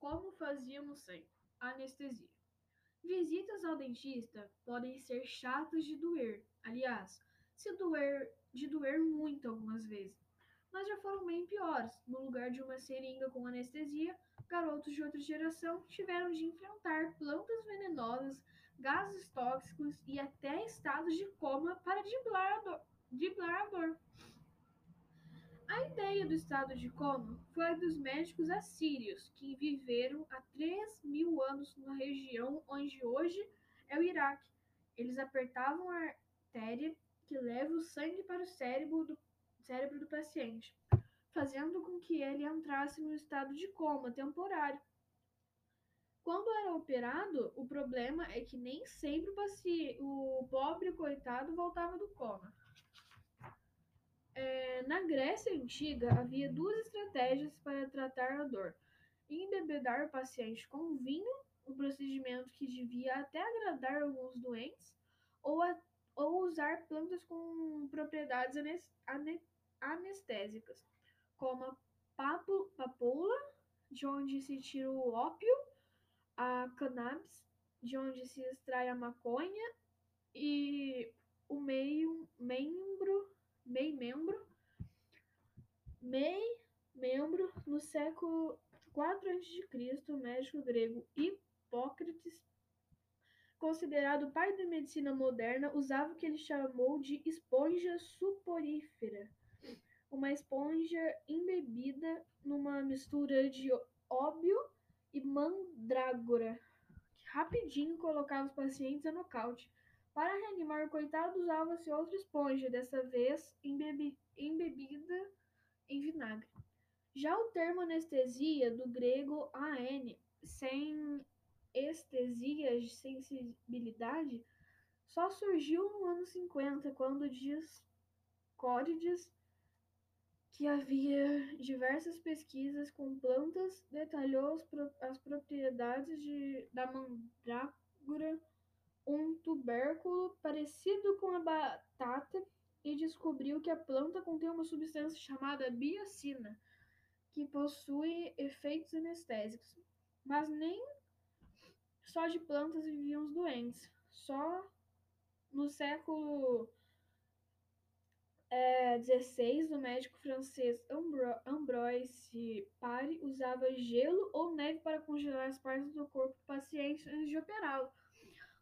Como fazíamos sem anestesia. Visitas ao dentista podem ser chatas de doer. Aliás, se doer de doer muito algumas vezes. Mas já foram bem piores. No lugar de uma seringa com anestesia, garotos de outra geração tiveram de enfrentar plantas venenosas, gases tóxicos e até estados de coma para driblar a dor. Driblar a dor. A ideia do estado de coma foi dos médicos assírios, que viveram há 3 mil anos na região onde hoje é o Iraque. Eles apertavam a artéria que leva o sangue para o cérebro do, cérebro do paciente, fazendo com que ele entrasse no estado de coma temporário. Quando era operado, o problema é que nem sempre o, paciente, o pobre coitado voltava do coma. É, na Grécia Antiga, havia duas estratégias para tratar a dor: embebedar o paciente com vinho, um procedimento que devia até agradar alguns doentes, ou, a, ou usar plantas com propriedades anestésicas, como a papoula, de onde se tira o ópio, a cannabis, de onde se extrai a maconha, e o meio membro meio membro, meio membro no século 4 a.C., o médico grego Hipócrates, considerado pai da medicina moderna, usava o que ele chamou de esponja suporífera, uma esponja embebida numa mistura de óbio e mandrágora, que rapidinho colocava os pacientes a nocaute. Para reanimar o coitado, usava-se outra esponja, dessa vez embebida em vinagre. Já o termo anestesia, do grego an, sem estesia, sensibilidade, só surgiu no ano 50, quando diz Córides que havia diversas pesquisas com plantas, detalhou as propriedades de, da mandrágora um tubérculo parecido com a batata e descobriu que a planta contém uma substância chamada biocina, que possui efeitos anestésicos. Mas nem só de plantas viviam os doentes. Só no século é, 16, o médico francês Ambro Ambroise Paré usava gelo ou neve para congelar as partes do corpo do paciente antes de operá-lo.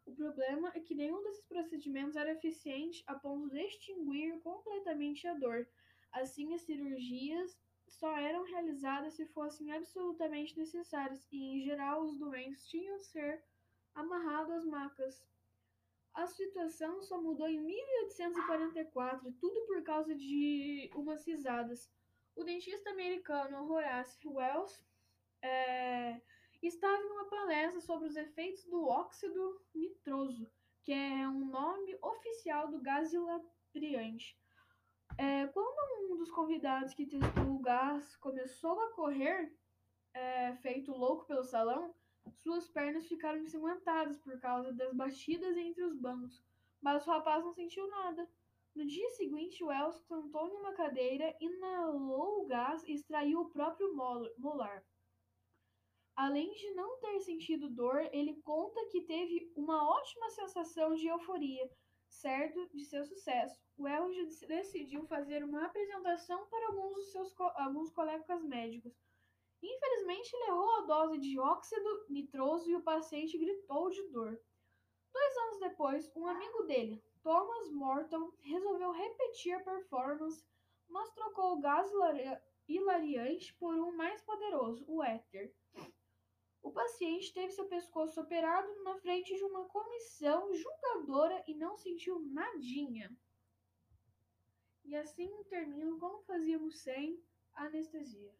O problema é que nenhum desses procedimentos era eficiente a ponto de extinguir completamente a dor. Assim, as cirurgias só eram realizadas se fossem absolutamente necessárias e, em geral, os doentes tinham de ser amarrados às macas. A situação só mudou em 1844, tudo por causa de umas risadas. O dentista americano Horace Wells é, estava em uma palestra sobre os efeitos do óxido nitroso, que é um nome oficial do gás ilabriante. É, quando um dos convidados que testou o gás começou a correr, é, feito louco pelo salão, suas pernas ficaram ensanguentadas por causa das batidas entre os bancos, mas o rapaz não sentiu nada. No dia seguinte, Wells sentou em uma cadeira, inalou o gás e extraiu o próprio molar. Além de não ter sentido dor, ele conta que teve uma ótima sensação de euforia, certo de seu sucesso. Wells decidiu fazer uma apresentação para alguns dos seus alguns colegas médicos. Infelizmente, ele errou a dose de óxido nitroso e o paciente gritou de dor. Dois anos depois, um amigo dele, Thomas Morton, resolveu repetir a performance, mas trocou o gás hilariante por um mais poderoso, o éter. Paciente teve seu pescoço operado na frente de uma comissão julgadora e não sentiu nadinha. E assim termino como fazíamos sem anestesia.